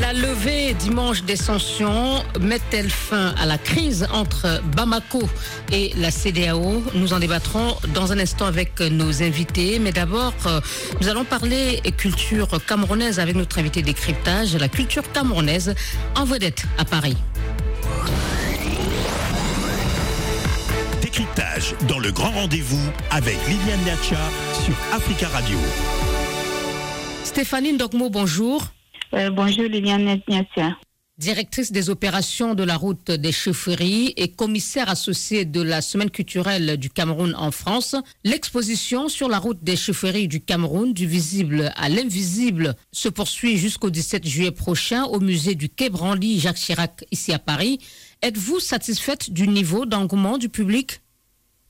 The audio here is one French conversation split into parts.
La levée dimanche des sanctions met-elle fin à la crise entre Bamako et la CDAO Nous en débattrons dans un instant avec nos invités. Mais d'abord, euh, nous allons parler culture camerounaise avec notre invité décryptage, la culture camerounaise en vedette à Paris. Décryptage dans le grand rendez-vous avec Liliane Niacha sur Africa Radio. Stéphanie Ndokmo, bonjour. Euh, bonjour Liliane Niatia. Directrice des opérations de la route des chaufferies et commissaire associée de la Semaine culturelle du Cameroun en France, l'exposition sur la route des chaufferies du Cameroun, du visible à l'invisible, se poursuit jusqu'au 17 juillet prochain au musée du Quai Branly Jacques Chirac ici à Paris. Êtes-vous satisfaite du niveau d'engouement du public?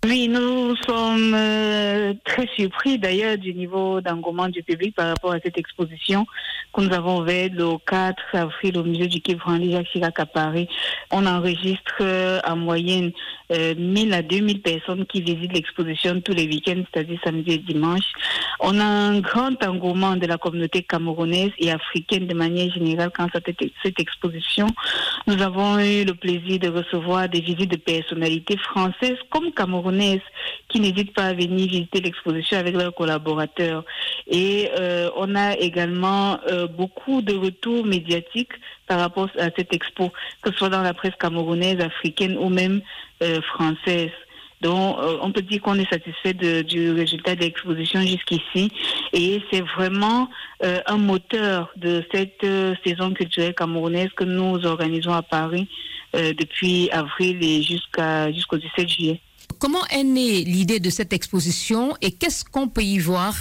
Oui, nous sommes euh, très surpris d'ailleurs du niveau d'engouement du public par rapport à cette exposition nous avons ouverte le 4 avril au musée du Quai Branly à Paris. On enregistre euh, en moyenne euh, 1000 à 2000 personnes qui visitent l'exposition tous les week-ends, c'est-à-dire samedi et dimanche. On a un grand engouement de la communauté camerounaise et africaine de manière générale cette, cette exposition. Nous avons eu le plaisir de recevoir des visites de personnalités françaises comme camerounaises qui n'hésitent pas à venir visiter l'exposition avec leurs collaborateurs. Et euh, on a également euh, beaucoup de retours médiatiques par rapport à cette expo, que ce soit dans la presse camerounaise, africaine ou même euh, française. Donc, euh, on peut dire qu'on est satisfait du résultat de l'exposition jusqu'ici. Et c'est vraiment euh, un moteur de cette saison culturelle camerounaise que nous organisons à Paris depuis avril et jusqu'au 17 juillet. Comment est née l'idée de cette exposition et qu'est-ce qu'on peut y voir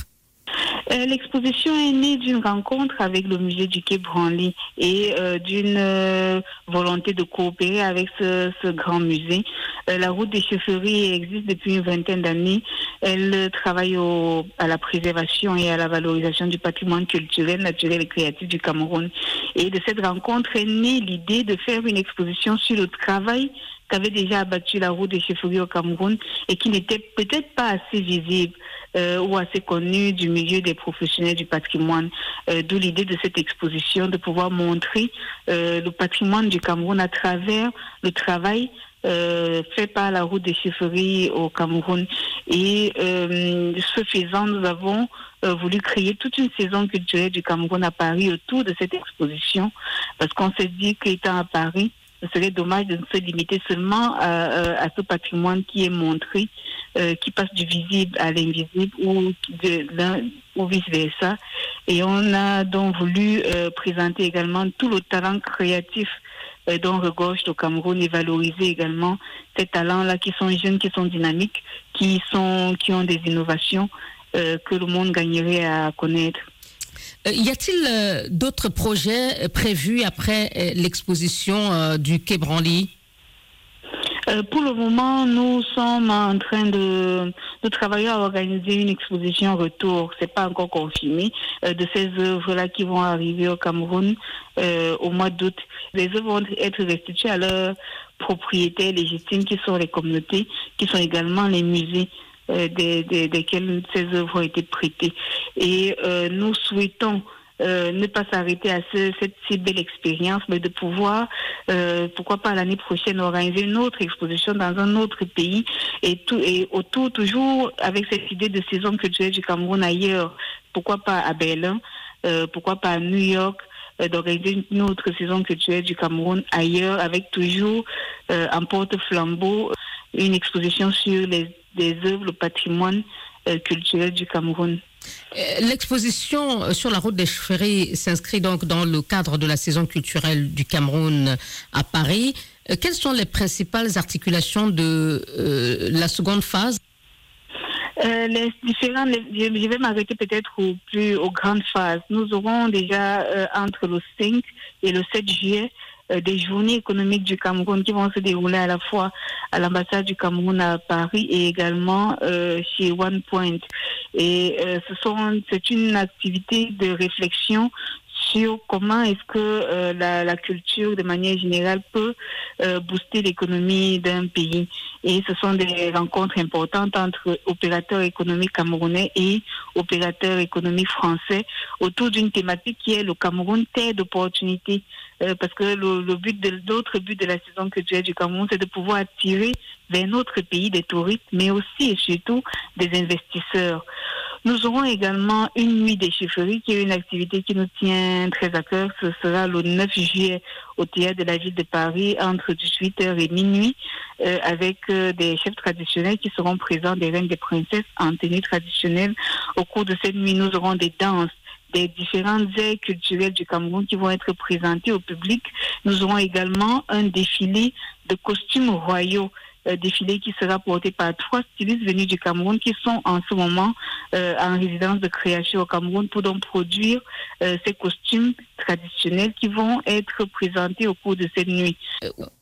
Euh, L'exposition est née d'une rencontre avec le musée du Quai Branly et euh, d'une euh, volonté de coopérer avec ce, grand musée. La route des chaufferies existe depuis une vingtaine d'années. Elle travaille à la préservation et à la valorisation du patrimoine culturel, naturel et créatif du Cameroun. Et de cette rencontre est née l'idée de faire une exposition sur le travail qu'avait déjà abattu la route des chaufferies au Cameroun et qui n'était peut-être pas assez visible euh, ou assez connu du milieu des professionnels du patrimoine. Euh, D'où l'idée de cette exposition de pouvoir montrer euh, le patrimoine du Cameroun à travers le travail fait par la route des chaufferies au Cameroun. Et ce faisant, nous avons voulu créer toute une saison culturelle du Cameroun à Paris autour de cette exposition, parce qu'on s'est dit qu'étant à Paris, ce serait dommage de se limiter seulement à, à- à ce patrimoine qui est montré, euh, qui passe du visible à l'invisible ou ou vice versa. Et on a donc voulu euh, présenter également tout le talent créatif euh, dont regorge le Cameroun et valoriser également ces talents-là qui sont jeunes, qui sont dynamiques, qui sont qui ont des innovations euh, que le monde gagnerait à connaître. Euh, Y a-t-il euh, d'autres projets euh, prévus après l'exposition du Quai Branly? Pour le moment, nous sommes en train de, travailler à organiser une exposition retour. C'est pas encore confirmé de ces œuvres-là qui vont arriver au Cameroun au mois d'août. Les œuvres vont être restituées à leurs propriétaires légitimes, qui sont les communautés, qui sont également les musées. Euh, des, ces œuvres ont été prêtées. Et euh, nous souhaitons euh, ne pas s'arrêter à ce- cette si belle expérience, mais de pouvoir, pourquoi pas l'année prochaine, organiser une autre exposition dans un autre pays et, tout, et autour, toujours avec cette idée de saison culturelle du Cameroun ailleurs. Pourquoi pas à Berlin, pourquoi pas à New York, d'organiser une autre saison culturelle du Cameroun ailleurs, avec toujours en porte-flambeau une exposition sur les, œuvres, le patrimoine euh, culturel du Cameroun. Euh, L'exposition euh, sur la route des chaufferies s'inscrit donc dans le cadre de la saison culturelle du Cameroun à Paris. Quelles sont les principales articulations de euh, la seconde phase? Euh, les différents, les- je je vais m'arrêter peut-être au plus aux grandes phases. Nous aurons déjà euh, entre le 5 et le 7 juillet des journées économiques du Cameroun qui vont se dérouler à la fois à l'ambassade du Cameroun à Paris et également chez One Point. Et ce sont, c'est une activité de réflexion sur comment est-ce que euh, la, la, culture, de manière générale, peut euh, booster l'économie d'un pays. Et ce sont des rencontres importantes entre opérateurs économiques camerounais et opérateurs économiques français autour d'une thématique qui est le Cameroun terre d'opportunités. Euh, parce que le, le but de l'autre but de la saison culturelle du Cameroun, c'est de pouvoir attirer vers notre pays des touristes, mais aussi et surtout des investisseurs. Nous aurons également une nuit des chiffreries qui est une activité qui nous tient très à cœur. Ce sera le 9 juillet au théâtre de la ville de Paris entre 18h et minuit euh, avec euh, des chefs traditionnels qui seront présents, des reines, des princesses en tenue traditionnelle. Au cours de cette nuit, nous aurons des danses des différentes aires culturelles du Cameroun qui vont être présentées au public. Nous aurons également un défilé de costumes royaux euh, défilé qui sera porté par trois stylistes venus du Cameroun qui sont en ce moment euh, en résidence de création au Cameroun pour donc produire euh, ces costumes traditionnels qui vont être présentés au cours de cette nuit.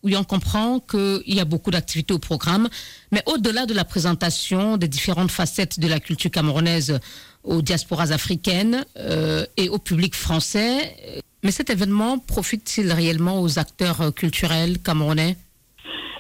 Oui, on comprend qu'il y a beaucoup d'activités au programme, mais au-delà de la présentation des différentes facettes de la culture camerounaise aux diasporas africaines et au public français, mais cet événement profite-t-il réellement aux acteurs culturels camerounais?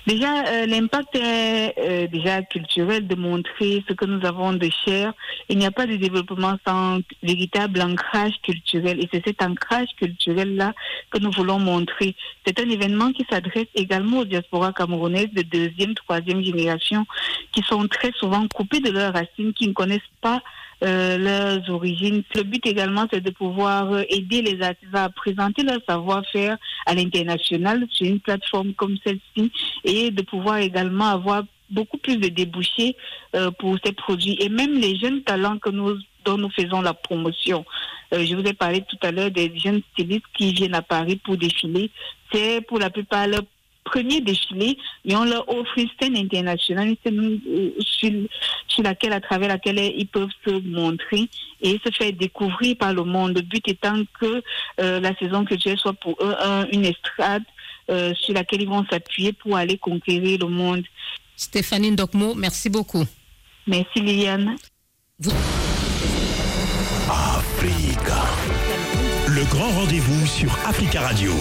Déjà, euh, l'impact est euh, déjà culturel de montrer ce que nous avons de cher. Il n'y a pas de développement sans véritable ancrage culturel. Et c'est cet ancrage culturel-là que nous voulons montrer. C'est un événement qui s'adresse également aux diasporas camerounaises de deuxième, troisième génération qui sont très souvent coupées de leurs racines, qui ne connaissent pas euh, leurs origines. Le but également, c'est de pouvoir euh, aider les artisans à présenter leur savoir-faire à l'international sur une plateforme comme celle-ci et de pouvoir également avoir beaucoup plus de débouchés euh, pour ces produits et même les jeunes talents que nous dont nous faisons la promotion. je vous ai parlé tout à l'heure des jeunes stylistes qui viennent à Paris pour défiler. C'est pour la plupart leur premier défilé et on leur offre une scène internationale, une scène euh, sur, laquelle, à travers laquelle ils peuvent se montrer et se faire découvrir par le monde. Le but étant que euh, la saison culturelle soit pour eux une estrade euh, sur laquelle ils vont s'appuyer pour aller conquérir le monde. Stéphanie Ndokmo, merci beaucoup. Merci Liliane. Africa. Le grand rendez-vous sur Africa Radio.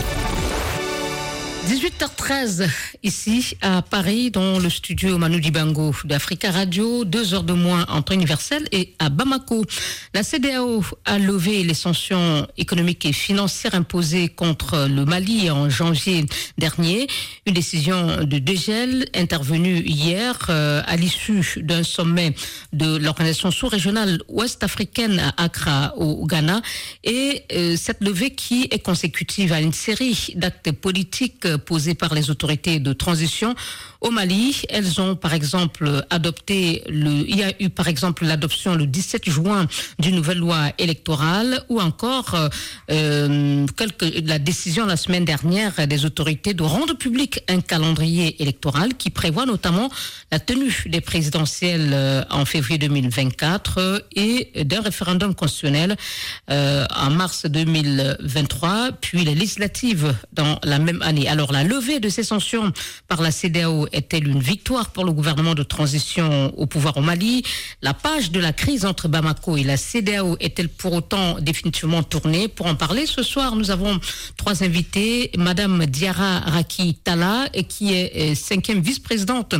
18h13 ici à Paris dans le studio Manu Dibango d'Africa Radio, deux heures de moins en temps universel et à Bamako. La CDAO a levé les sanctions économiques et financières imposées contre le Mali en janvier dernier. Une décision de dégel intervenue hier euh, à l'issue d'un sommet de l'organisation sous-régionale ouest-africaine à Accra au Ghana et euh, cette levée qui est consécutive à une série d'actes politiques posées par les autorités de transition au Mali. Elles ont par exemple adopté le, il y a eu par exemple l'adoption le 17 juin d'une nouvelle loi électorale ou encore euh, la décision la semaine dernière des autorités de rendre public un calendrier électoral qui prévoit notamment la tenue des présidentielles euh, en février 2024 et d'un référendum constitutionnel euh, en mars 2023, puis les législatives dans la même année. Alors la levée de ces sanctions par la CDAO est-elle une victoire pour le gouvernement de transition au pouvoir au Mali? La page de la crise entre Bamako et la CDAO est-elle pour autant définitivement tournée? Pour en parler ce soir, nous avons trois invités. Madame Diara Raki Tala, qui est euh, cinquième vice-présidente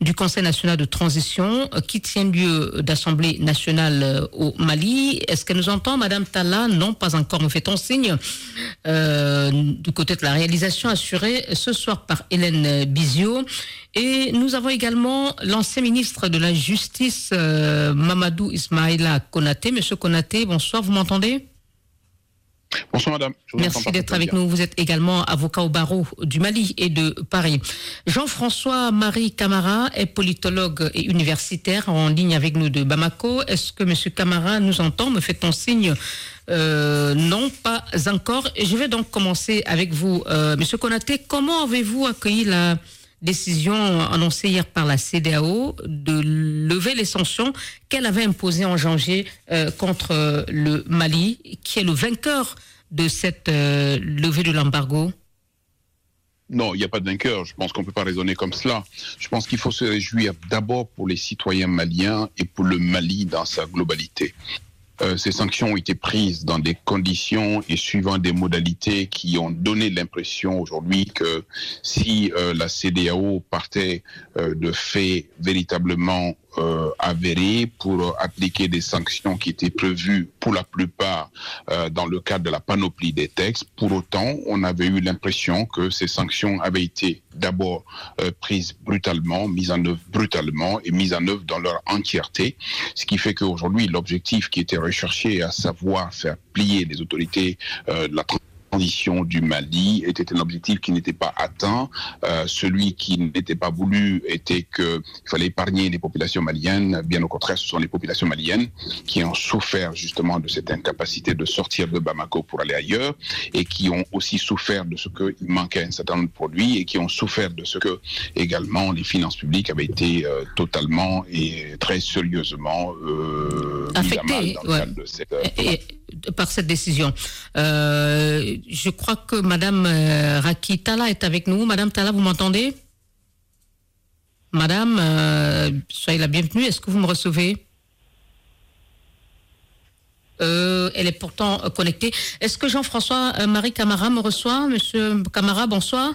du Conseil national de transition, euh, qui tient lieu d'Assemblée nationale euh, au Mali. Est-ce qu'elle nous entend, Madame Tala? Non, pas encore. Nous fait-on signe du côté de la réalisation assurée ce soir par Hélène Bizio. Et nous avons également l'ancien ministre de la Justice, euh, Mamadou Ismaïla Konaté. Monsieur Konaté, bonsoir, vous m'entendez? Bonsoir madame. Merci d'être avec nous. Vous êtes également avocat au barreau du Mali et de Paris. Jean-François Marie Camara est politologue et universitaire en ligne avec nous de Bamako. Est-ce que monsieur Camara nous entend? Me fait-on signe? Euh, non, pas encore. Et je vais donc commencer avec vous, euh, Monsieur Konaté. Comment avez-vous accueilli la décision annoncée hier par la CDAO de lever les sanctions qu'elle avait imposées en janvier euh, contre le Mali, qui est le vainqueur de cette levée de l'embargo Non, il n'y a pas de vainqueur. Je pense qu'on ne peut pas raisonner comme cela. Je pense qu'il faut se réjouir d'abord pour les citoyens maliens et pour le Mali dans sa globalité. Euh, ces sanctions ont été prises dans des conditions et suivant des modalités qui ont donné l'impression aujourd'hui que si euh, la CDAO partait euh, de faits véritablement avérés pour appliquer des sanctions qui étaient prévues pour la plupart dans le cadre de la panoplie des textes, pour autant, on avait eu l'impression que ces sanctions avaient été d'abord prises brutalement, mises en œuvre brutalement et mises en œuvre dans leur entièreté, ce qui fait qu'aujourd'hui, l'objectif qui était recherché, à savoir faire plier les autorités euh, de la du Mali était un objectif qui n'était pas atteint. Euh, celui qui n'était pas voulu était qu'il fallait épargner les populations maliennes. Bien au contraire, ce sont les populations maliennes qui ont souffert justement de cette incapacité de sortir de Bamako pour aller ailleurs et qui ont aussi souffert de ce qu'il manquait un certain nombre de produits et qui ont souffert de ce que également les finances publiques avaient été euh, totalement et très sérieusement euh, affectées dans le cadre de cette, par cette décision. Euh, je crois que Madame euh, Raki Tala est avec nous. Madame Tala, vous m'entendez? Madame, euh, soyez la bienvenue. Est-ce que vous me recevez? Elle est pourtant connectée. Est-ce que Jean-François Marie Camara me reçoit? Monsieur Camara, bonsoir.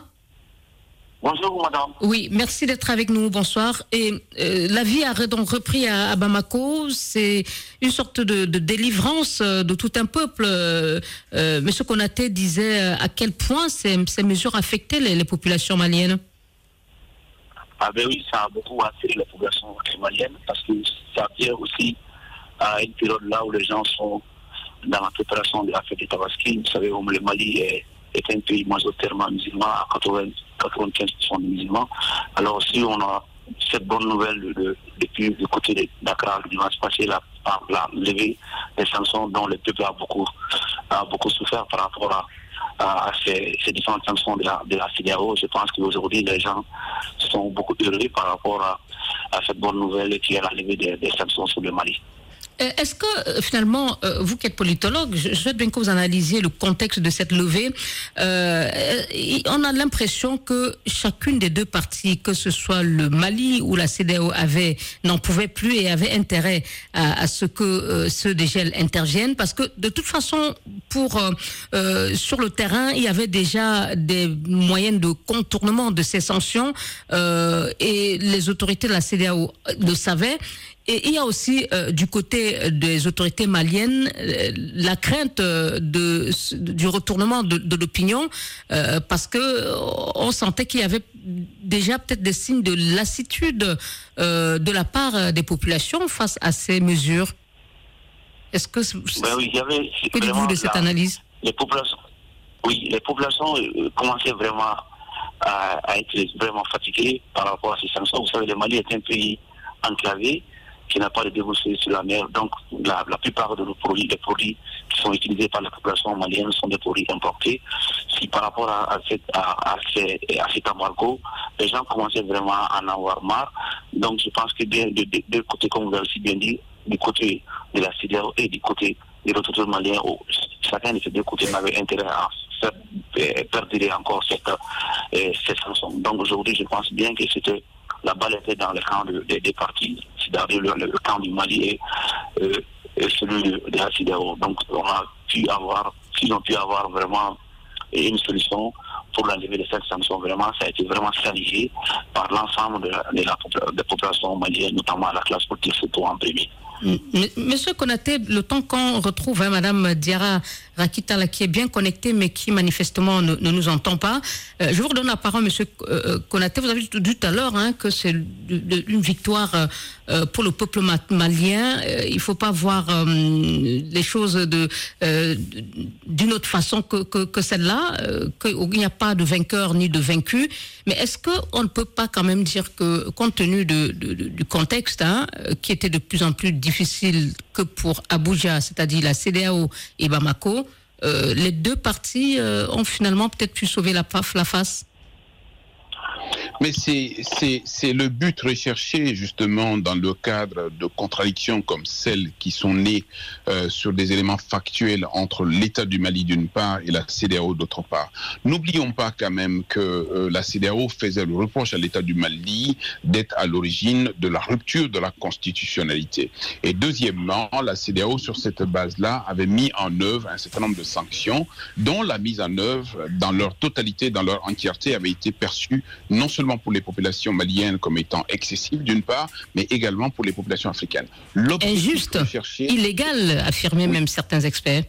Bonjour, madame. Oui, merci d'être avec nous. Bonsoir. Et euh, la vie a donc repris à, Bamako. C'est une sorte de, délivrance euh, de tout un peuple. Euh, Monsieur Konaté disait à quel point ces, mesures affectaient les, populations maliennes. Ah ben oui, ça a beaucoup affecté les populations maliennes parce que ça vient aussi à une période là où les gens sont dans la préparation de la fête des Tabaski. Vous savez, le Mali est, est un pays majoritairement musulman à 80 95% de musulmans. Alors si on a cette bonne nouvelle depuis du côté de Dakar dimanche passé, la, la levée des sanctions dont le peuple a beaucoup, a beaucoup souffert par rapport à, ces, différentes sanctions de la, de la Je pense qu'aujourd'hui, les gens sont beaucoup heureux par rapport à, cette bonne nouvelle qui est la levée des sanctions sur le Mali. Euh, est-ce que euh, finalement, euh, vous qui êtes politologue, je, souhaite bien que vous analysiez le contexte de cette levée. on a l'impression que chacune des deux parties, que ce soit le Mali ou la CDAO, avait n'en pouvait plus et avait intérêt à, ce que ceux des GEL interviennent, parce que de toute façon, pour sur le terrain, il y avait déjà des moyens de contournement de ces sanctions et les autorités de la CDAO le savaient. Et il y a aussi euh, du côté des autorités maliennes euh, la crainte euh, de, du retournement de, de l'opinion parce que on sentait qu'il y avait déjà peut-être des signes de lassitude de la part des populations face à ces mesures. Est-ce que ben oui, que dites-vous de cette analyse? les populations, Oui, les populations commençaient vraiment à, à, être vraiment fatiguées par rapport à ces sanctions. Vous savez, le Mali est un pays enclavé qui n'a pas de débouchés sur la mer. Donc, la, plupart de nos produits, les produits qui sont utilisés par la population malienne sont des produits importés. Si par rapport à, à, ces, à cet embargo, les gens commençaient vraiment à en avoir marre. Donc, je pense que de deux côtés, comme vous avez aussi bien dit, du côté de la CDAO et du côté des autres maliens, chacun de ces deux côtés n'avait intérêt à faire euh, perdre encore cette, euh, cette. Donc, aujourd'hui, je pense bien que c'était la balle était dans le camp des partis, c'est-à-dire le, camp du Mali et, euh, celui de, la CIDAO. Donc on a pu avoir, s'ils ont pu avoir vraiment une solution pour l'enlever de cette sanction, vraiment, ça a été vraiment salué par l'ensemble de, la, de population malienne, notamment la classe politique, surtout en premier. Monsieur Konaté, le temps qu'on retrouve hein, Madame Diara Rakita, qui est bien connectée, mais qui manifestement ne, nous entend pas, euh, je vous redonne la parole, Monsieur euh, euh, Konaté. Vous avez dit tout à l'heure hein, que c'est une victoire pour le peuple malien. il ne faut pas voir les choses d'une autre façon que, celle-là, qu'il n'y a pas de vainqueur ni de vaincu. Mais est-ce qu'on ne peut pas quand même dire que, compte tenu du contexte, hein, qui était de plus en plus difficile que pour Abuja, c'est-à-dire la CDAO et Bamako, euh, les deux parties euh, ont finalement peut-être pu sauver la, la face Mais c'est le but recherché justement dans le cadre de contradictions comme celles qui sont nées euh, sur des éléments factuels entre l'État du Mali d'une part et la CDAO d'autre part. N'oublions pas quand même que euh, la CDAO faisait le reproche à l'État du Mali d'être à l'origine de la rupture de la constitutionnalité. Et deuxièmement, la CDAO sur cette base-là avait mis en œuvre un certain nombre de sanctions dont la mise en œuvre dans leur totalité, dans leur entièreté avait été perçue non seulement pour les populations maliennes comme étant excessive d'une part, mais également pour les populations africaines. Injuste, illégal, affirmaient même certains experts.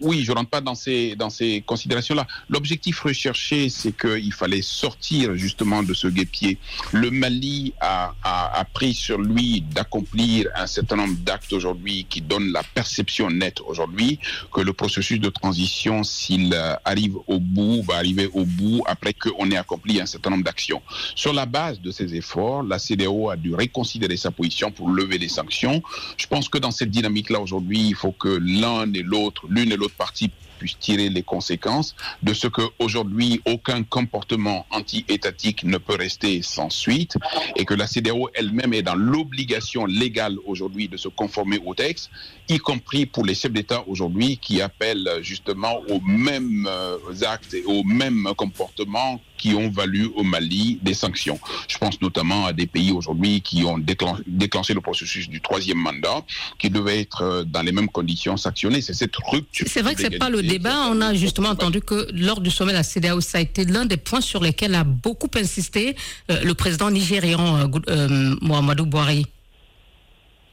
Oui, je rentre pas dans ces, dans ces considérations-là. L'objectif recherché, c'est qu'il fallait sortir justement de ce guépier. Le Mali a, a, a pris sur lui d'accomplir un certain nombre d'actes aujourd'hui qui donnent la perception nette aujourd'hui que le processus de transition, s'il euh, arrive au bout, va arriver au bout après qu'on ait accompli un certain nombre d'actions. Sur la base de ces efforts, la CDO a dû reconsidérer sa position pour lever les sanctions. Je pense que dans cette dynamique-là aujourd'hui, il faut que l'un et l'autre, l'une et l'autre partie puisse tirer les conséquences de ce que aujourd'hui aucun comportement anti-étatique ne peut rester sans suite et que la CDAO elle-même est dans l'obligation légale aujourd'hui de se conformer au texte, y compris pour les chefs d'État aujourd'hui qui appellent justement aux mêmes euh, actes et aux mêmes comportements qui ont valu au Mali des sanctions. Je pense notamment à des pays aujourd'hui qui ont déclenché le processus du troisième mandat, qui devait être euh, dans les mêmes conditions sanctionnés. C'est cette rupture. C'est vrai que c'est pas le débat. On a justement entendu que lors du sommet de la CDAO, ça a été l'un des points sur lesquels a beaucoup insisté euh, le président nigérian euh, Mohamedou Bouhari.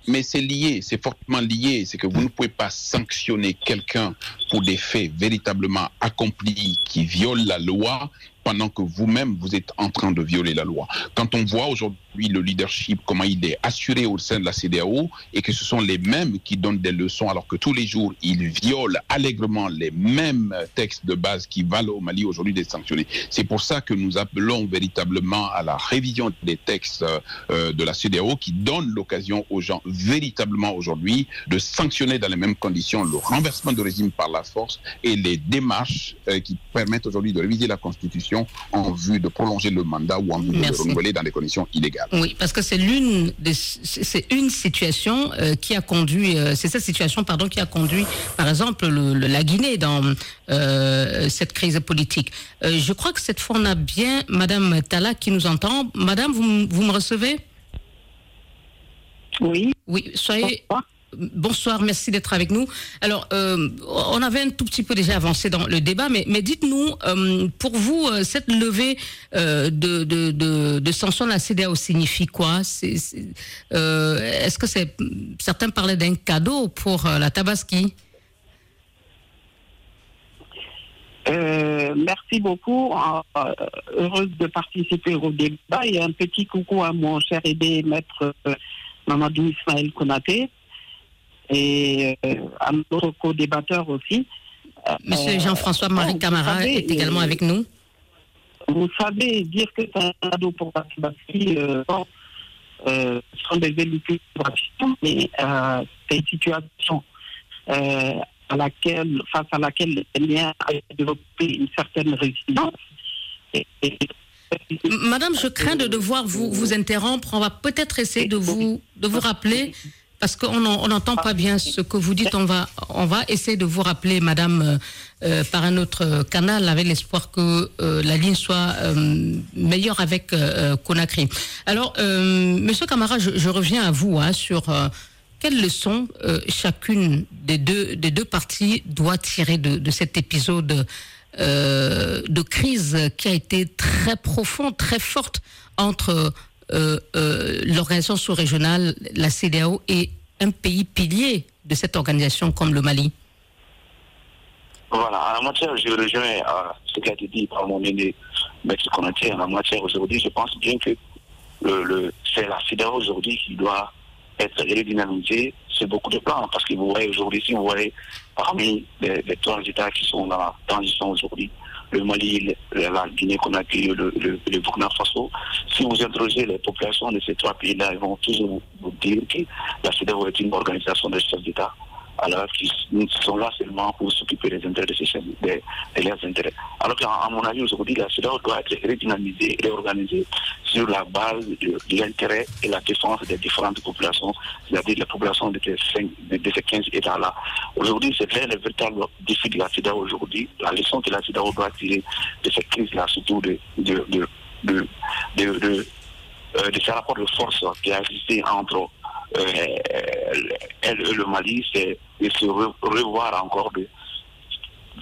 Mais c'est lié, c'est fortement lié. C'est que vous ne pouvez pas sanctionner quelqu'un pour des faits véritablement accomplis qui violent la loi pendant que vous-même, vous êtes en train de violer la loi. Quand on voit aujourd'hui le leadership, comment il est assuré au sein de la CDAO, et que ce sont les mêmes qui donnent des leçons, alors que tous les jours, ils violent allègrement les mêmes textes de base qui valent au Mali aujourd'hui d'être sanctionnés. C'est pour ça que nous appelons véritablement à la révision des textes euh, de la CDAO qui donnent l'occasion aux gens véritablement aujourd'hui de sanctionner dans les mêmes conditions le renversement de régime par la force et les démarches euh, qui permettent aujourd'hui de réviser la Constitution en vue de prolonger le mandat ou en vue de le renouveler dans des conditions illégales. Oui, parce que c'est l'une c'est une situation euh, qui a conduit, euh, c'est cette situation pardon qui a conduit, par exemple, la Guinée dans euh, cette crise politique. je crois que cette fois on a bien Madame Tala qui nous entend. Madame, vous, vous me recevez? Oui. Oui, soyez. Bonsoir, merci d'être avec nous. Alors, euh, on avait un tout petit peu déjà avancé dans le débat, mais, dites-nous, euh, pour vous, euh, cette levée de, de, de la CDAO signifie quoi? Est-ce que c'est certains parlaient d'un cadeau pour la Tabaski? Merci beaucoup. heureuse de participer au débat. Et un petit coucou à mon cher aidé maître Mamadou Ismaël Konaté et euh, à notre co-débatteur aussi. Monsieur euh, Jean-François Marie Camara est également avec nous. Vous savez, dire que c'est un cadeau pour la Tabaski, euh, euh, sont des élucubrations, mais euh, c'est une situation euh, à laquelle, face à laquelle les ont développé une certaine résilience. Madame, je crains de devoir vous, vous interrompre. On va peut-être essayer de vous, de vous rappeler parce qu'on n'entend pas bien ce que vous dites. On va, on va essayer de vous rappeler, Madame, euh, euh, par un autre canal, avec l'espoir que euh, la ligne soit meilleure avec Conakry. Alors, Monsieur Camara, je, reviens à vous hein, sur quelles leçons chacune des deux, des deux parties doit tirer de, de cet épisode de crise qui a été très profond, très forte entre euh, euh, l'organisation sous-régionale, la CDAO, est un pays pilier de cette organisation comme le Mali Voilà, en matière, je rejoins à ce qui a été dit par mon aîné, M. Konaté. En matière, aujourd'hui, je pense bien que le, c'est la CDAO aujourd'hui qui doit être redynamisée c'est beaucoup de plans, parce que vous voyez aujourd'hui, si vous voyez parmi les, les trois États qui sont dans la transition aujourd'hui, le Mali, la Guinée-Conakry, le, le, le, Burkina Faso. Si vous interrogez les populations de ces trois pays-là, ils vont toujours vous dire que la CEDEAO est une organisation de chefs d'État. Alors qu'ils sont là seulement pour s'occuper des intérêts de, ces chaînes, de, leurs intérêts. Alors qu'à mon avis, aujourd'hui, la CEDAW doit être redynamisée, réorganisée sur la base de, l'intérêt et la défense des différentes populations, c'est-à-dire la population de ces, de ces 15 États-là. Aujourd'hui, c'est le véritable défi de la CEDAW aujourd'hui, la leçon que la CEDAW doit tirer de cette crise-là, surtout de, de, de, de, de, euh, de ces rapports de force qui a existé entre elle et le Mali, c'est de se revoir encore,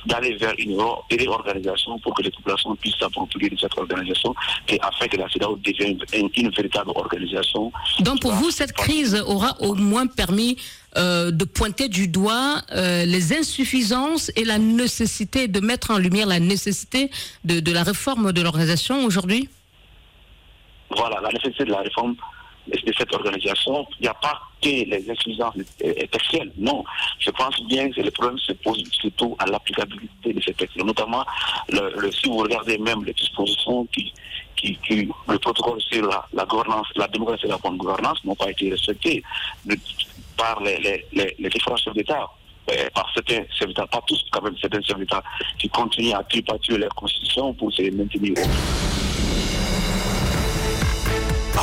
d'aller vers une réorganisation pour que les populations puissent s'approprier de cette organisation et afin que la CEDAO devienne une, véritable organisation. Donc pour vous, cette crise aura au moins permis euh, de pointer du doigt euh, les insuffisances et la nécessité de mettre en lumière la nécessité de, de la réforme de l'organisation aujourd'hui? Voilà, la nécessité de la réforme de cette organisation, il n'y a pas que les insuffisances textuelles. Non, je pense bien que le problème se pose surtout à l'applicabilité de ces textes. Notamment, le, si vous regardez même les dispositions qui, qui, le protocole sur la, gouvernance, la démocratie et la bonne gouvernance n'ont pas été respectées par les, différents chefs d'État euh, par certains d'État, pas tous, quand même certains d'État qui continuent à tripatuer leur constitution pour se maintenir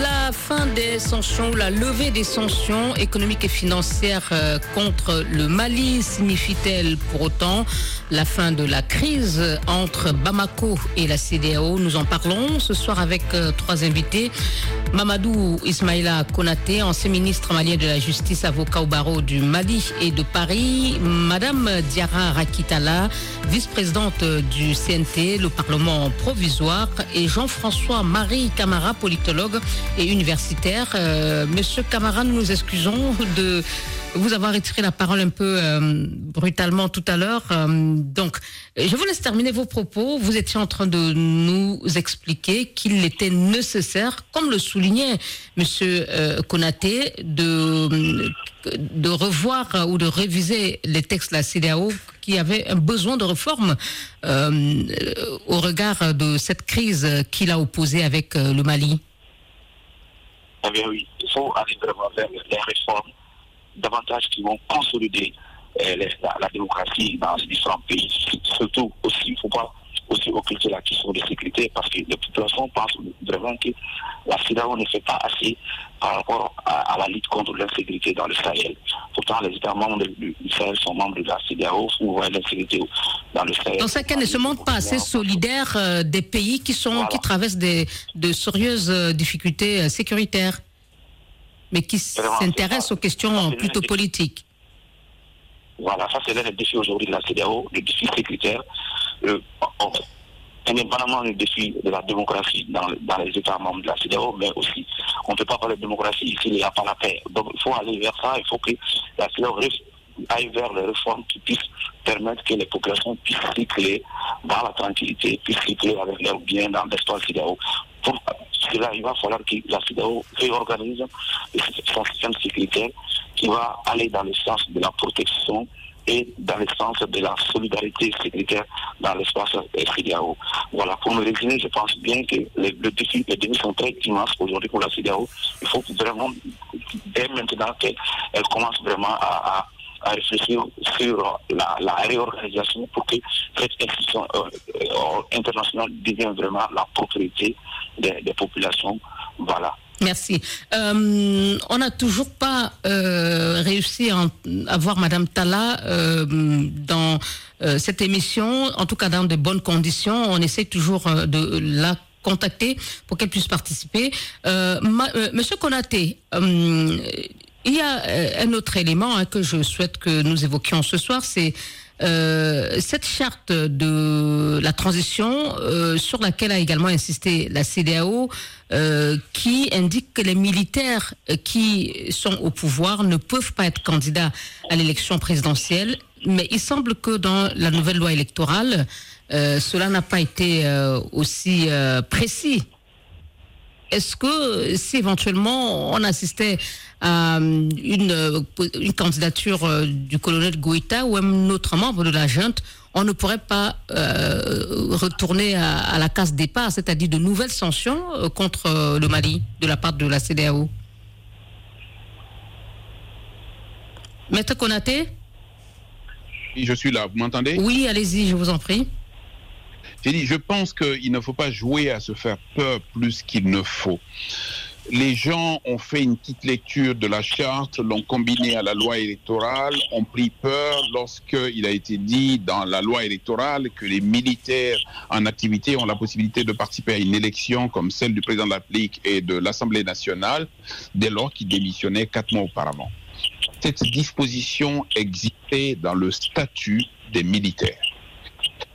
La fin des sanctions, la levée des sanctions économiques et financières euh, contre le Mali signifie-t-elle pour autant la fin de la crise entre Bamako et la CDAO Nous en parlons ce soir avec euh, trois invités. Mamadou Ismaïla Konaté, ancien ministre malien de la Justice, avocat au barreau du Mali et de Paris. Madame Diara Rakitala, vice-présidente du CNT, le Parlement provisoire. Et Jean-François Marie Camara, politologue et universitaire. Euh, monsieur Camara, nous nous excusons de vous avoir retiré la parole un peu euh, brutalement tout à l'heure. Euh, donc, je vous laisse terminer vos propos. Vous étiez en train de nous expliquer qu'il était nécessaire, comme le soulignait Monsieur Konaté, de de revoir ou de réviser les textes de la CDAO qui avaient un besoin de réforme au regard de cette crise qu'il a opposée avec le Mali eh oui, il faut aller vraiment vers les réformes davantage qui vont consolider euh, la, démocratie dans ces différents pays. Surtout aussi, il ne faut pas aussi occulter la question de sécurité parce que les populations pensent vraiment que la CEDAO ne fait pas assez par rapport à, la lutte contre l'insécurité dans le Sahel. Pourtant, les États membres du, Sahel sont membres de la CEDAO ou l'insécurité dans le Sahel. Dans ce cas, ne se montrent pas assez solidaires euh, des pays qui, sont, qui traversent des, de sérieuses euh, difficultés euh, sécuritaires, mais qui s'intéressent aux questions plutôt politiques. Voilà, ça c'est le défi aujourd'hui de la CEDAO, le défi sécuritaire indépendamment du défi de la démocratie dans, les États membres de la CDAO, mais aussi, on ne peut pas parler de démocratie s'il n'y a pas la paix. Donc, il faut aller vers ça, il faut que la CDAO aille vers les réformes qui puissent permettre que les populations puissent circuler dans la tranquillité, puissent circuler avec leurs biens dans l'espace CDAO. Pour cela, il va falloir que la CDAO réorganise son système sécuritaire qui va aller dans le sens de la protection et dans le sens de la solidarité sécuritaire dans l'espace CDAO. Voilà, pour me résumer, je pense bien que les, défis, les défis sont très immenses aujourd'hui pour la CDAO. Il faut vraiment, dès maintenant qu'elle commence vraiment à, réfléchir sur la, réorganisation pour que cette institution euh, euh, internationale devienne vraiment la propriété des populations. Voilà. Merci. Euh, on n'a toujours pas euh, réussi à, voir Madame Tala euh, dans cette émission, en tout cas dans de bonnes conditions. On essaie toujours de la contacter pour qu'elle puisse participer. Monsieur Konaté, il y a un autre élément hein, que je souhaite que nous évoquions ce soir, c'est euh, cette charte de la transition, euh, sur laquelle a également insisté la CDAO, euh, qui indique que les militaires qui sont au pouvoir ne peuvent pas être candidats à l'élection présidentielle, mais il semble que dans la nouvelle loi électorale, cela n'a pas été aussi précis. Est-ce que si éventuellement on assistait à euh, une, euh, une candidature euh, du colonel Goïta ou un autre membre de la junte, on ne pourrait pas retourner à, la case départ, c'est-à-dire de nouvelles sanctions contre le Mali de la part de la CDAO Maître Konaté? Je suis là, vous m'entendez? Oui, allez-y, je vous en prie. Je pense qu'il ne faut pas jouer à se faire peur plus qu'il ne faut. Les gens ont fait une petite lecture de la charte, l'ont combinée à la loi électorale, ont pris peur lorsqu'il a été dit dans la loi électorale que les militaires en activité ont la possibilité de participer à une élection comme celle du président de la République et de l'Assemblée nationale dès lors qu'ils démissionnaient quatre mois auparavant. Cette disposition existait dans le statut des militaires.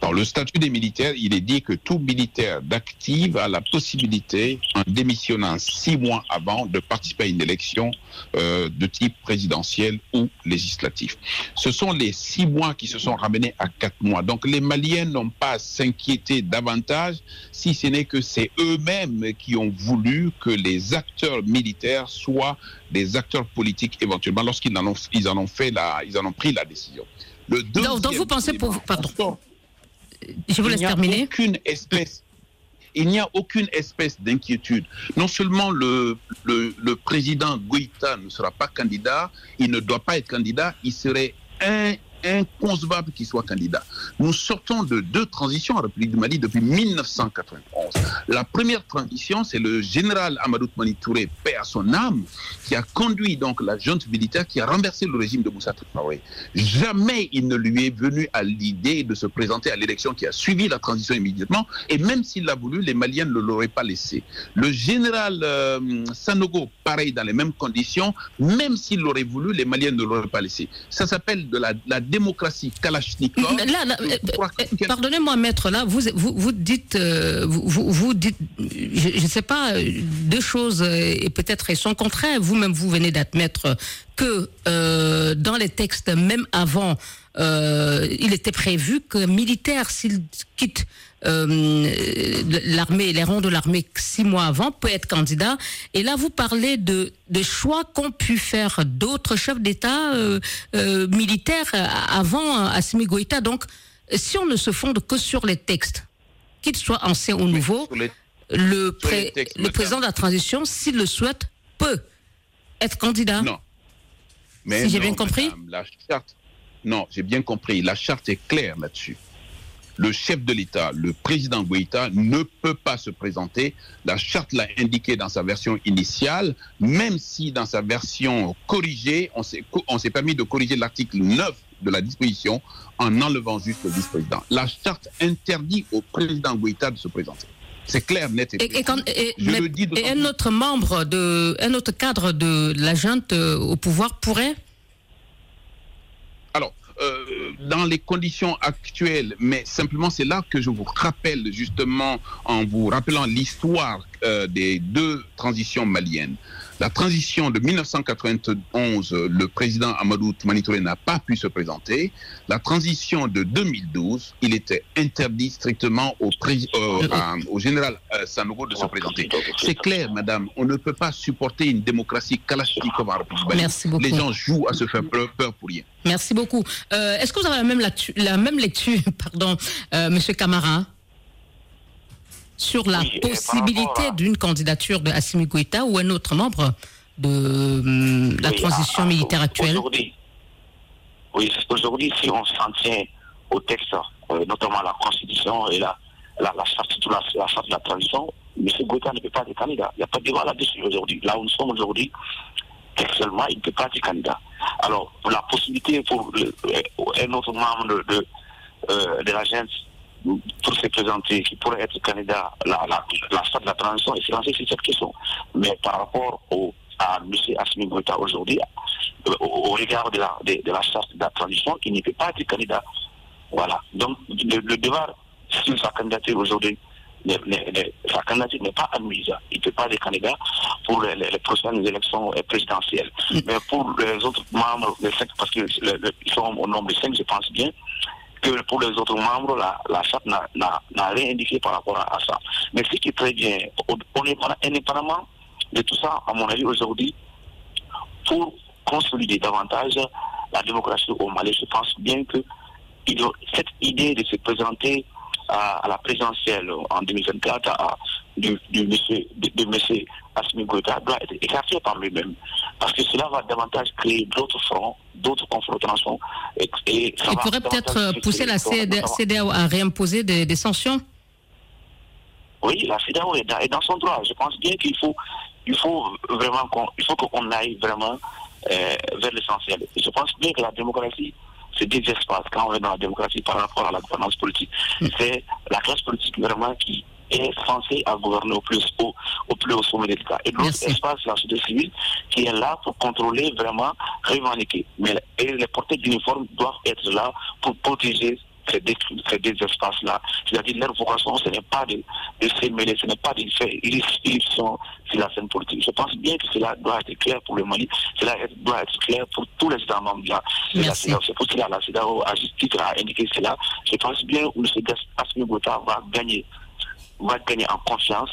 Dans le statut des militaires, il est dit que tout militaire d'active a la possibilité, en démissionnant six mois avant, de participer à une élection euh, de type présidentiel ou législatif. Ce sont les six mois qui se sont ramenés à quatre mois. Donc les Maliens n'ont pas à s'inquiéter davantage, si ce n'est que c'est eux-mêmes qui ont voulu que les acteurs militaires soient des acteurs politiques éventuellement lorsqu'ils en ont, ils en ont fait la, ils en ont pris la décision. Le donc, vous pensez pour pardon je vous laisse terminer. Aucune espèce il n'y a aucune espèce d'inquiétude. Non seulement le, le, le, président Goïta ne sera pas candidat, il ne doit pas être candidat, il serait inconcevable qu'il soit candidat. Nous sortons de deux transitions en République du Mali depuis 1991. La première transition, c'est le général Amadou Mani Touré, paix à son âme, qui a conduit donc la junte militaire qui a renversé le régime de Moussa Traoré. Jamais il ne lui est venu à l'idée de se présenter à l'élection qui a suivi la transition immédiatement, et même s'il l'a voulu, les Maliens ne l'auraient pas laissé. Le général euh, Sanogo, pareil, dans les mêmes conditions, même s'il l'aurait voulu, les Maliens ne l'auraient pas laissé. Ça s'appelle de la, la démocratie kalachnikov. Euh, pardonnez-moi, maître, là, vous, vous, dites, euh, vous, vous, dites, je ne sais pas, deux choses, et peut-être elles sont contraires. Vous-même, vous venez d'admettre que euh, dans les textes, même avant, il était prévu que militaire, s'il quitte euh, l'armée, les rangs de l'armée six mois avant, peut être candidat. Et là, vous parlez de, de choix qu'ont pu faire d'autres chefs d'État euh, euh, militaires avant Assimi Goïta. Donc, si on ne se fonde que sur les textes, qu'ils soient anciens ou nouveaux, le, le président de la transition, s'il le souhaite, peut être candidat. Non. Mais si j'ai bien compris la charte, Non, j'ai bien compris. La charte est claire là-dessus le chef de l'État, le président Goïta, ne peut pas se présenter. La charte l'a indiqué dans sa version initiale, même si dans sa version corrigée, on s'est permis de corriger l'article 9 de la disposition en enlevant juste le vice-président. La charte interdit au président Goïta de se présenter. C'est clair, net et, et, et, un autre membre, de, un autre cadre de la junte euh, au pouvoir pourrait? Alors, euh, dans les conditions actuelles, mais simplement c'est là que je vous rappelle justement en vous rappelant l'histoire euh, des deux transitions maliennes. La transition de 1991, le président Amadou Toumani n'a pas pu se présenter. La transition de 2012, il était interdit strictement au, euh, au général euh, Sanogo de se présenter. C'est clair, madame, on ne peut pas supporter une démocratie kalachnikov en Merci beaucoup. Les gens jouent à se faire peur, pour rien. Merci beaucoup. Euh, est-ce que vous avez la même, la même lecture, pardon, Monsieur Camara? Sur la possibilité d'une candidature de Assimi Goïta ou un autre membre de hum, la transition militaire actuelle Oui, aujourd'hui, si on s'en tient au texte, euh, notamment la Constitution et la, la, la, charte, la, charte de la transition, M. Goïta ne peut pas être candidat. Il n'y a pas de débat là-dessus aujourd'hui. Là où nous sommes aujourd'hui, actuellement, il ne peut pas être candidat. Alors, la possibilité pour un autre membre de, de, euh, de l'agence pour se présenter, qui pourrait être candidat la, la, de la transition, c'est lancé sur cette question. Mais par rapport au, à M. Assimi Goïta aujourd'hui, euh, au, regard de la, de, la charte de la transition, il ne peut pas être candidat. Voilà. Donc, le, le débat sur sa candidature aujourd'hui, sa candidature n'est pas admise. Il ne peut pas être candidat pour les, prochaines élections présidentielles. Mm. Mais pour les autres membres, les cinq, parce qu'ils sont au nombre de cinq, je pense bien, que pour les autres membres, la, la n'a rien indiqué par rapport à, ça. Mais ce qui est très bien, on est indépendamment de tout ça, à mon avis, aujourd'hui, pour consolider davantage la démocratie au Mali, je pense bien que cette idée de se présenter à, la présidentielle en 2024 à, du, monsieur, de, monsieur Asmi Goïta doit être écarté par lui-même. Parce que cela va davantage créer d'autres fronts, d'autres confrontations. Et, Il pourrait peut-être pousser la CDAO à réimposer des, sanctions Oui, la CDAO est dans, son droit. Je pense bien qu'il faut, il faut vraiment qu'on, il faut qu'on aille vraiment euh, vers l'essentiel. Je pense bien que la démocratie c'est des espaces quand on est dans la démocratie par rapport à la gouvernance politique. Mm. C'est la classe politique vraiment qui est censée à gouverner au plus haut, au plus haut sommet de l'État. Et l'autre espace, la société civile, qui est là pour contrôler vraiment, revendiquer. Mais les porteurs d'uniforme doivent être là pour protéger ces, des espaces-là. C'est-à-dire leur vocation, ce n'est pas de, de se mêler, ce n'est pas de faire irruption sur la scène politique. Je pense bien que cela doit être clair pour le Mali, cela doit être clair pour tous les États membres de la C'est pour cela que la CEDAO, à juste titre, a indiqué cela. Je pense bien que M. Asmi Bota va gagner va gagner en confiance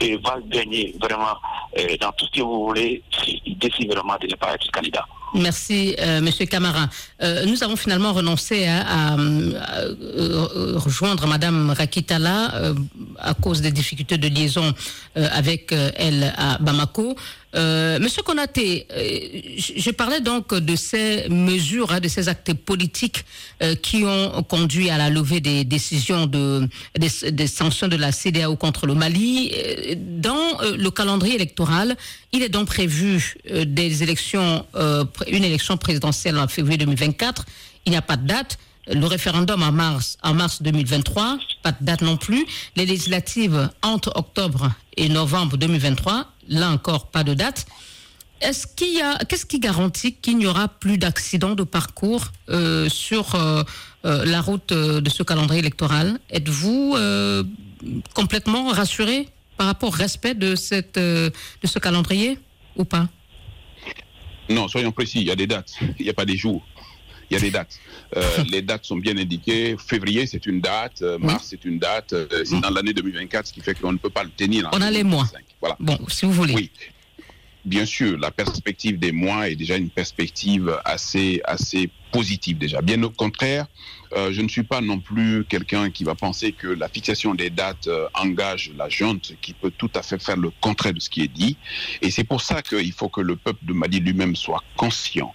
et va gagner vraiment euh, dans tout ce que vous voulez s'il décide vraiment de ne pas être candidat. Merci, euh, Monsieur Camara. Euh, nous avons finalement renoncé à, euh, rejoindre Madame Rakitala à cause des difficultés de liaison avec elle à Bamako. Euh, Monsieur Konaté, euh, je parlais donc de ces mesures, hein, de ces actes politiques euh, qui ont conduit à la levée des décisions de des, sanctions de la CDAO contre le Mali. Dans le calendrier électoral, il est donc prévu des élections, une élection présidentielle en février 2024. Il n'y a pas de date. Le référendum en mars, en mars 2023, pas de date non plus. Les législatives entre octobre et novembre 2023, là encore pas de date. Est-ce qu'il y a, qu'est-ce qui garantit qu'il n'y aura plus d'accidents de parcours euh, sur euh, euh, la route de ce calendrier électoral? Êtes-vous complètement rassuré par rapport au respect de de ce calendrier ou pas? Non, soyons précis. Il y a des dates. Il n'y a pas des jours il y a des dates. Euh, les dates sont bien indiquées. Février, c'est une date. Euh, mars, c'est une date. Euh, c'est dans l'année 2024, ce qui fait qu'on ne peut pas le tenir. On a les mois. Voilà. Bon, si vous voulez. Oui. Bien sûr, la perspective des mois est déjà une perspective assez, assez positive déjà. Bien au contraire, je ne suis pas non plus quelqu'un qui va penser que la fixation des dates engage la junte, qui peut tout à fait faire le contraire de ce qui est dit. Et c'est pour ça qu'il faut que le peuple de Mali lui-même soit conscient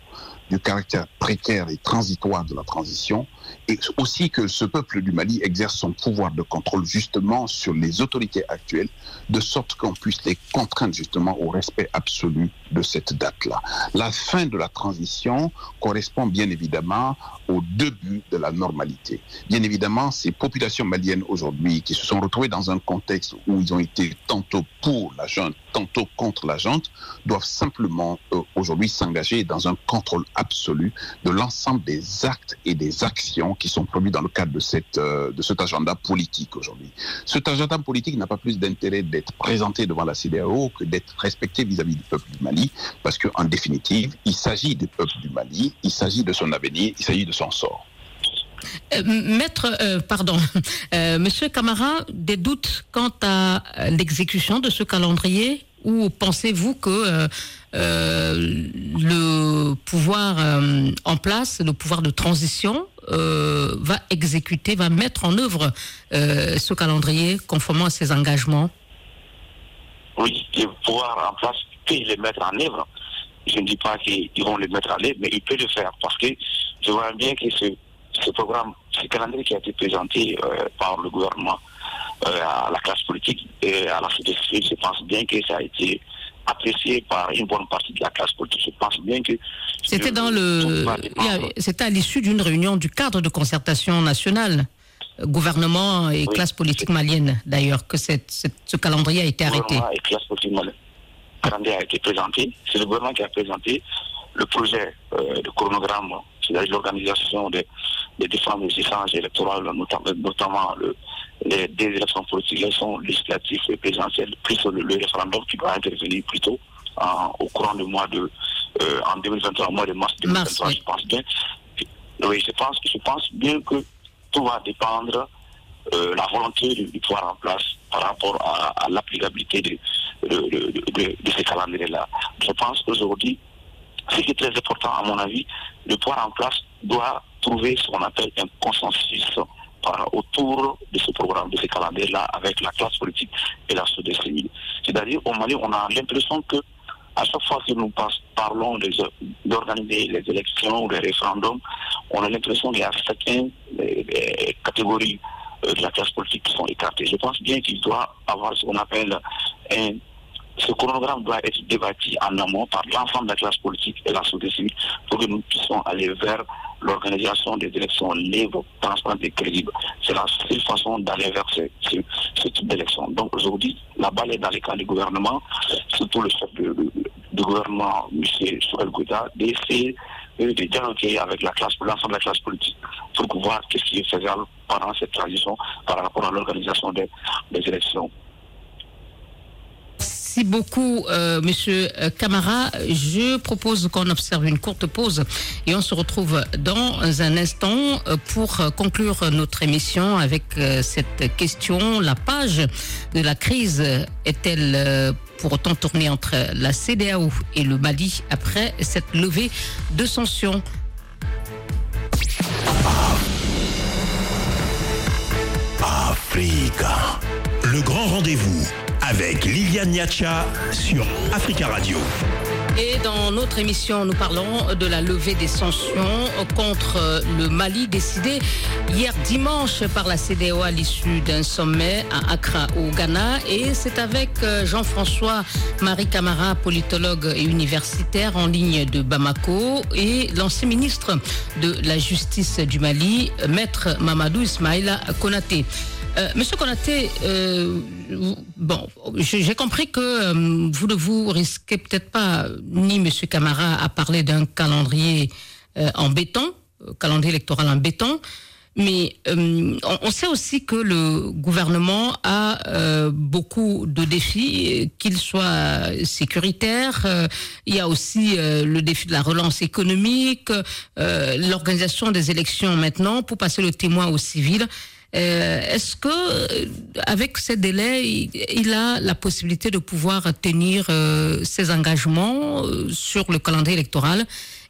du caractère précaire et transitoire de la transition, et aussi que ce peuple du Mali exerce son pouvoir de contrôle justement sur les autorités actuelles, de sorte qu'on puisse les contraindre justement au respect absolu de cette date-là. La fin de la transition correspond bien évidemment au début de la normalité. Bien évidemment, ces populations maliennes aujourd'hui qui se sont retrouvées dans un contexte où ils ont été tantôt pour la junte, tantôt contre la junte, doivent simplement euh, aujourd'hui s'engager dans un contrôle absolu de l'ensemble des actes et des actions qui sont produits dans le cadre de, cette, euh, de cet agenda politique aujourd'hui. Cet agenda politique n'a pas plus d'intérêt d'être présenté devant la CDAO que d'être respecté vis-à-vis du peuple du Mali, parce qu'en définitive, il s'agit du peuple du Mali, il s'agit de son avenir, il s'agit de son sort. Euh, maître, euh, pardon, Monsieur Camara, des doutes quant à l'exécution de ce calendrier ou pensez-vous que le pouvoir en place, le pouvoir de transition, euh, va exécuter, va mettre en œuvre euh, ce calendrier conformément à ses engagements? Oui, le pouvoir en place peut les mettre en œuvre. Je ne dis pas qu'ils vont les mettre en œuvre, mais il peut le faire parce que je vois bien que ce, programme, ce calendrier qui a été présenté euh, par le gouvernement à la classe politique et à la société civile, je pense bien que ça a été apprécié par une bonne partie de la classe politique. Je pense bien que c'était dans le, c'était à l'issue d'une réunion du cadre de concertation nationale, gouvernement et classe politique malienne d'ailleurs que cette, ce calendrier a été arrêté. Et classe politique malienne. Le calendrier a été présenté. C'est le gouvernement qui a présenté le projet euh, de chronogramme, c'est-à-dire l'organisation des, des différents échanges électoraux, notamment, le, les des élections politiques, élections législatives et présidentielles, plus le, le référendum qui doit intervenir plutôt au courant du mois de euh, en 2023, mois de mars 2023, je pense bien. Oui, je pense, je pense bien que tout va dépendre euh, la volonté du, pouvoir en place par rapport à, l'applicabilité de, de, ces calendriers-là. Je pense qu'aujourd'hui, ce qui est très important à mon avis, le pouvoir en place doit trouver ce qu'on appelle un consensus autour de ce programme, de ces calendriers-là, avec la classe politique et la société civile. C'est-à-dire, au Mali, on a l'impression que à chaque fois que nous parlons d'organiser les élections ou les référendums, on a l'impression qu'il y a certaines catégories euh, de la classe politique qui sont écartées. Je pense bien qu'il doit avoir ce qu'on appelle un ce chronogramme doit être débattu en amont par l'ensemble de la classe politique et la société civile pour que nous puissions aller vers l'organisation des élections libres, transparentes et crédibles. C'est la seule façon d'aller vers ce, type d'élection. Donc aujourd'hui, la balle est dans les camps du gouvernement, surtout le chef du gouvernement, M. Sorel Gouda, d'essayer de dialoguer avec l'ensemble de la classe politique pour voir qu'est-ce qui est faisable pendant cette transition par rapport à l'organisation des élections. Merci beaucoup, euh, Monsieur euh, Camara. Je propose qu'on observe une courte pause et on se retrouve dans un instant euh, pour conclure notre émission avec cette question. La page de la crise est-elle pour autant tournée entre la CDAO et le Mali après cette levée de sanctions? Africa, le grand rendez-vous avec Liliane Niacha sur Africa Radio. Et dans notre émission, nous parlons de la levée des sanctions contre le Mali décidé hier dimanche par la CDO à l'issue d'un sommet à Accra au Ghana. Et c'est avec euh, Jean-François Marie Camara, politologue et universitaire en ligne de Bamako, et l'ancien ministre de la Justice du Mali, maître Mamadou Ismaïla Konaté. Euh, Monsieur Konaté, euh, bon, j'ai compris que euh, vous ne vous risquez peut-être pas, ni Monsieur Camara, à parler d'un calendrier en béton, calendrier électoral en béton. Mais on, sait aussi que le gouvernement a beaucoup de défis, qu'ils soient sécuritaires. il y a aussi le défi de la relance économique, l'organisation des élections maintenant pour passer le témoin aux civils. Euh, est-ce que, euh, avec ces délais, il, a la possibilité de pouvoir tenir euh, ses engagements sur le calendrier électoral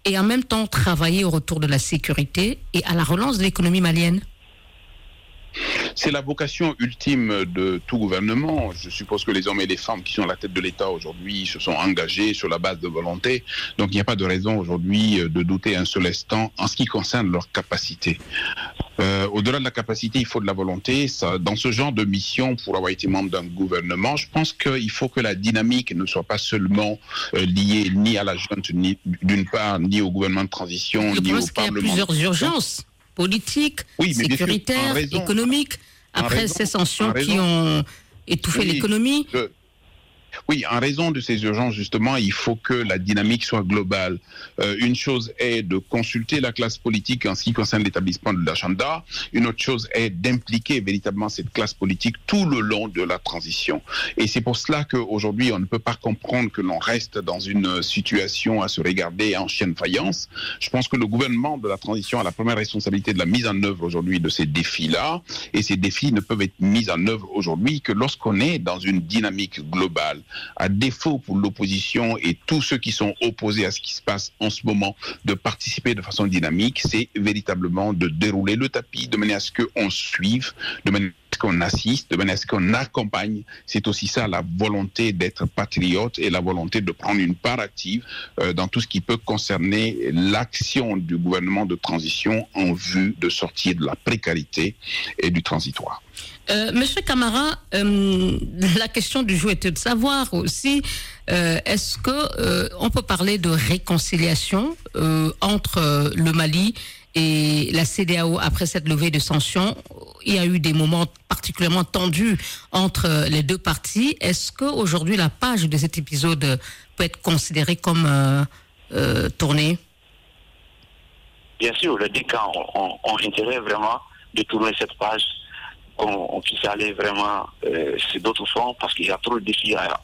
et en même temps travailler au retour de la sécurité et à la relance de l'économie malienne? C'est la vocation ultime de tout gouvernement. Je suppose que les hommes et les femmes qui sont à la tête de l'État aujourd'hui se sont engagés sur la base de volonté. Donc il n'y a pas de raison aujourd'hui de douter un seul instant en ce qui concerne leur capacité. Euh, au-delà de la capacité, il faut de la volonté. Ça, dans ce genre de mission, pour avoir été membre d'un gouvernement, je pense qu'il faut que la dynamique ne soit pas seulement euh, liée ni à la junte, ni d'une part, ni au gouvernement de transition, ni au Parlement. Il y a plusieurs urgences politiques, sécuritaires, économiques. Après ces sanctions qui ont étouffé l'économie. Oui, en raison de ces urgences, justement, il faut que la dynamique soit globale. Euh, une chose est de consulter la classe politique en ce qui concerne l'établissement de l'agenda. Une autre chose est d'impliquer véritablement cette classe politique tout le long de la transition. Et c'est pour cela qu'aujourd'hui, on ne peut pas comprendre que l'on reste dans une situation à se regarder en chienne faïence. Je pense que le gouvernement de la transition a la première responsabilité de la mise en œuvre aujourd'hui de ces défis-là. Et ces défis ne peuvent être mis en œuvre aujourd'hui que lorsqu'on est dans une dynamique globale à défaut pour l'opposition et tous ceux qui sont opposés à ce qui se passe en ce moment de participer de façon dynamique, c'est véritablement de dérouler le tapis de manière à ce qu'on suive, de manière qu'on assiste, de manière à ce qu'on accompagne. C'est aussi ça la volonté d'être patriote et la volonté de prendre une part active euh, dans tout ce qui peut concerner l'action du gouvernement de transition en vue de sortir de la précarité et du transitoire. Euh, Monsieur Camara, euh, la question du jour était de savoir aussi euh, est-ce que on peut parler de réconciliation entre le Mali et la CDAO après cette levée de sanctions? Il y a eu des moments particulièrement tendus entre les deux parties. Est-ce que aujourd'hui la page de cet épisode peut être considérée comme tournée? Bien sûr, les deux camps ont intérêt vraiment de tourner cette page qu'on puisse aller vraiment euh, sur d'autres fronts parce qu'il y a trop de défis à,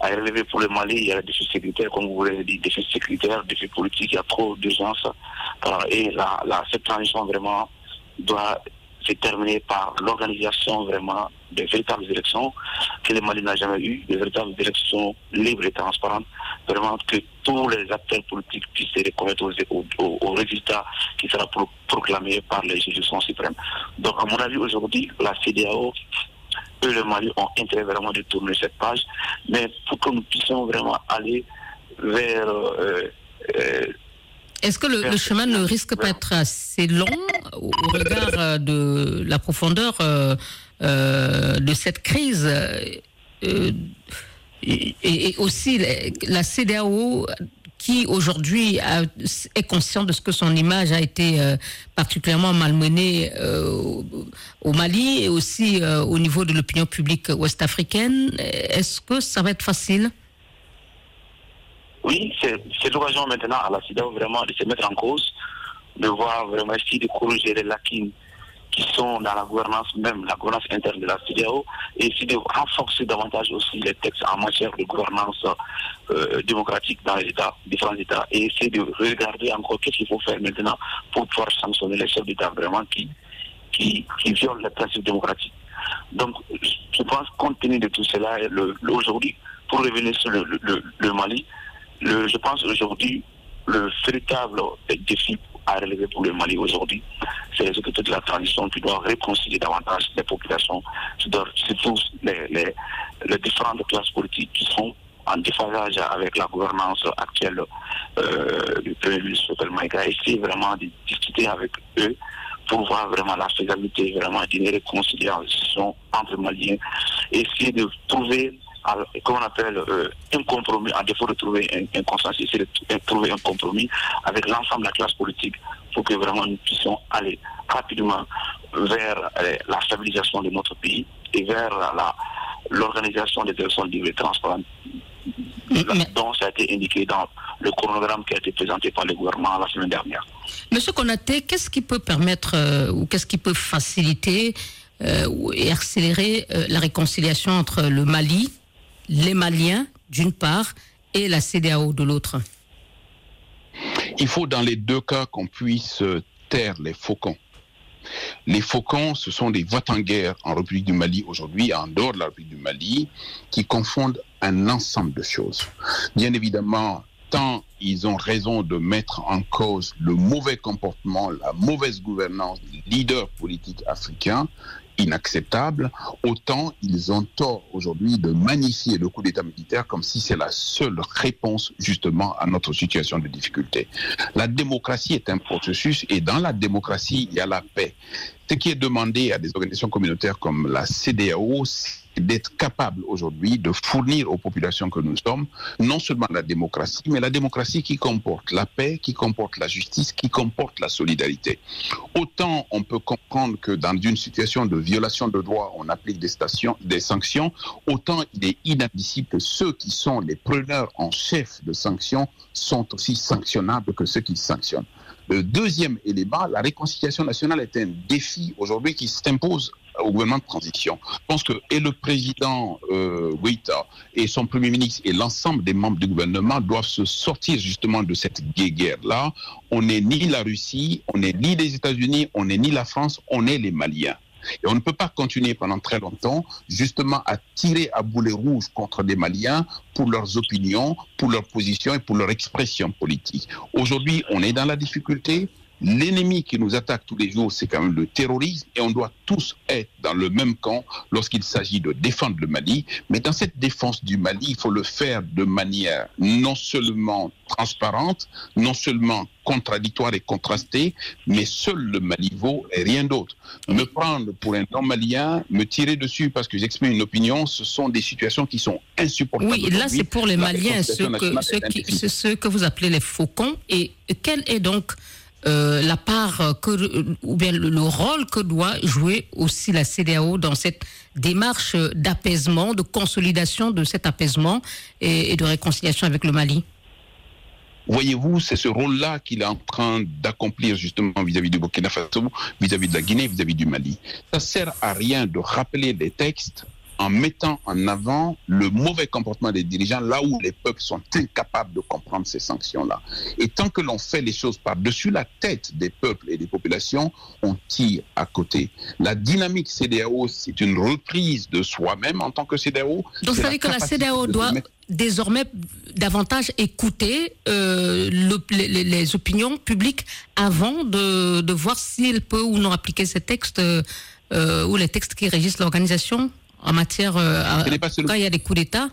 à relever pour le Mali. Il y a des défis sécuritaires, comme vous l'avez dit, défis sécuritaires, défis politiques, il y a trop d'urgence. Et la, cette transition vraiment doit s'est terminé par l'organisation vraiment de véritables élections que le Mali n'a jamais eu, de véritables élections libres et transparentes, vraiment que tous les acteurs politiques puissent se reconnaître aux, résultats qui sera proclamé par les juridictions suprêmes. Donc, à mon avis, aujourd'hui, la CDAO eux, le Mali, ont intérêt vraiment de tourner cette page, mais pour que nous puissions vraiment aller vers euh, euh, est-ce que le, chemin ne risque pas d'être assez long au regard euh, de la profondeur euh, de cette crise et, aussi la CDAO qui aujourd'hui est conscient de ce que son image a été particulièrement malmenée au Mali et aussi au niveau de l'opinion publique ouest-africaine. Est-ce que ça va être facile? Oui, c'est l'occasion maintenant à la CIDAO vraiment de se mettre en cause, de voir vraiment essayer de corriger les lacunes qui sont dans la gouvernance même, la gouvernance interne de la CIDAO, et essayer de renforcer davantage aussi les textes en matière de gouvernance euh, démocratique dans les États, différents États, et essayer de regarder encore qu'est-ce qu'il faut faire maintenant pour pouvoir sanctionner les chefs d'État vraiment qui, qui, violent les principes démocratiques. Donc, je pense, compte tenu de tout cela, aujourd'hui, pour revenir sur le Mali, je pense aujourd'hui, le véritable défi à relever pour le Mali aujourd'hui, c'est les autorités de la transition qui doivent réconcilier davantage les populations, surtout les, les, les différentes classes politiques qui sont en déphasage avec la gouvernance actuelle euh, du Premier ministre Maïga, essayer vraiment de discuter avec eux pour voir vraiment la faisabilité vraiment d'une réconciliation entre Maliens, essayer de trouver comment on appelle, euh, un compromis, à défaut de trouver un, consensus, c'est de trouver un compromis avec l'ensemble de la classe politique pour que vraiment nous puissions aller rapidement vers euh, la stabilisation de notre pays et vers l'organisation des élections libres et transparentes dont ça a été indiqué dans le chronogramme qui a été présenté par le gouvernement la semaine dernière. Monsieur Konaté, qu'est-ce qui peut permettre euh, ou qu'est-ce qui peut faciliter et accélérer la réconciliation entre le Mali les Maliens d'une part et la CDAO de l'autre Il faut dans les deux cas qu'on puisse taire les faucons. Les faucons, ce sont des voix en guerre en République du Mali aujourd'hui, en dehors de la République du Mali, qui confondent un ensemble de choses. Bien évidemment, tant ils ont raison de mettre en cause le mauvais comportement, la mauvaise gouvernance des leaders politiques africains, inacceptable, autant ils ont tort aujourd'hui de magnifier le coup d'État militaire comme si c'est la seule réponse justement à notre situation de difficulté. La démocratie est un processus et dans la démocratie, il y a la paix. Ce qui est demandé à des organisations communautaires comme la CDAO, d'être capable aujourd'hui de fournir aux populations que nous sommes non seulement la démocratie, mais la démocratie qui comporte la paix, qui comporte la justice, qui comporte la solidarité. Autant on peut comprendre que dans une situation de violation de droit, on applique des, sanctions, autant il est inadmissible que ceux qui sont les preneurs en chef de sanctions sont aussi sanctionnables que ceux qui sanctionnent. Le deuxième élément, la réconciliation nationale est un défi aujourd'hui qui s'impose au gouvernement de transition. Je pense que et le président euh, et son premier ministre et l'ensemble des membres du gouvernement doivent se sortir justement de cette guerre-là. On n'est ni la Russie, on n'est ni les États-Unis, on n'est ni la France, on est les Maliens. Et on ne peut pas continuer pendant très longtemps justement à tirer à boulet rouge contre des Maliens pour leurs opinions, pour leurs positions et pour leur expression politique. Aujourd'hui, on est dans la difficulté. L'ennemi qui nous attaque tous les jours, c'est quand même le terrorisme et on doit tous être dans le même camp lorsqu'il s'agit de défendre le Mali. Mais dans cette défense du Mali, il faut le faire de manière non seulement transparente, non seulement contradictoire et contrastée, mais seul le Mali vaut et rien d'autre. Me prendre pour un non-malien, me tirer dessus parce que j'exprime une opinion, ce sont des situations qui sont insupportables. Oui, là c'est pour les Maliens, ceux que, ceux que vous appelez les faucons. Et quel est donc euh, la part que, ou bien le, rôle que doit jouer aussi la CDAO dans cette démarche d'apaisement, de consolidation de cet apaisement et, de réconciliation avec le Mali Voyez-vous, c'est ce rôle-là qu'il est en train d'accomplir justement vis-à-vis du Burkina Faso, vis-à-vis de la Guinée, vis-à-vis du Mali. Ça sert à rien de rappeler des textes en mettant en avant le mauvais comportement des dirigeants là où les peuples sont incapables de comprendre ces sanctions-là. Et tant que l'on fait les choses par-dessus la tête des peuples et des populations, on tire à côté. La dynamique CDAO, c'est une reprise de soi-même en tant que CDAO. Donc ça veut dire que la CDAO doit désormais davantage écouter euh, les, opinions publiques avant de, de voir s'il peut ou non appliquer ces textes euh, ou les textes qui régissent l'organisation en matière euh, quand il y a des coups d'État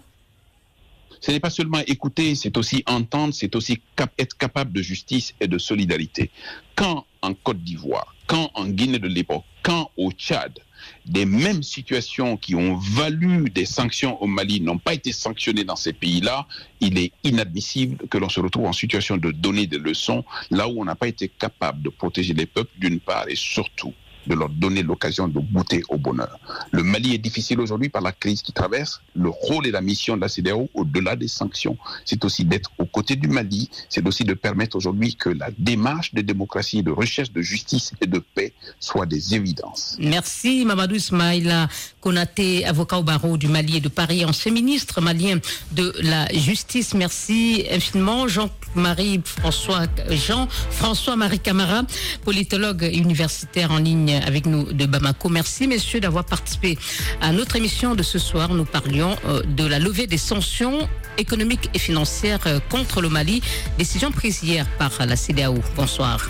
ce n'est pas seulement écouter, c'est aussi entendre, c'est aussi être capable de justice et de solidarité. Quand en Côte d'Ivoire, quand en Guinée de l'époque, quand au Tchad, des mêmes situations qui ont valu des sanctions au Mali n'ont pas été sanctionnées dans ces pays-là, il est inadmissible que l'on se retrouve en situation de donner des leçons là où on n'a pas été capable de protéger les peuples d'une part et surtout de leur donner l'occasion de goûter au bonheur. Le Mali est difficile aujourd'hui par la crise qui traverse. Le rôle et la mission de la CDAO, au-delà des sanctions, c'est aussi d'être aux côtés du Mali, c'est aussi de permettre aujourd'hui que la démarche de démocratie, de recherche de justice et de paix soit des évidences. Merci Mamadou Ismaïla Konaté, avocat au barreau du Mali et de Paris, ancien ministre malien de la Justice. Merci infiniment Jean-Marie François Jean François Marie Camara, politologue universitaire en ligne avec nous de Bamako. Merci messieurs d'avoir participé à notre émission de ce soir. Nous parlions euh, de la levée des sanctions économiques et financières euh, contre le Mali, décision prise hier par la CDAO. Bonsoir.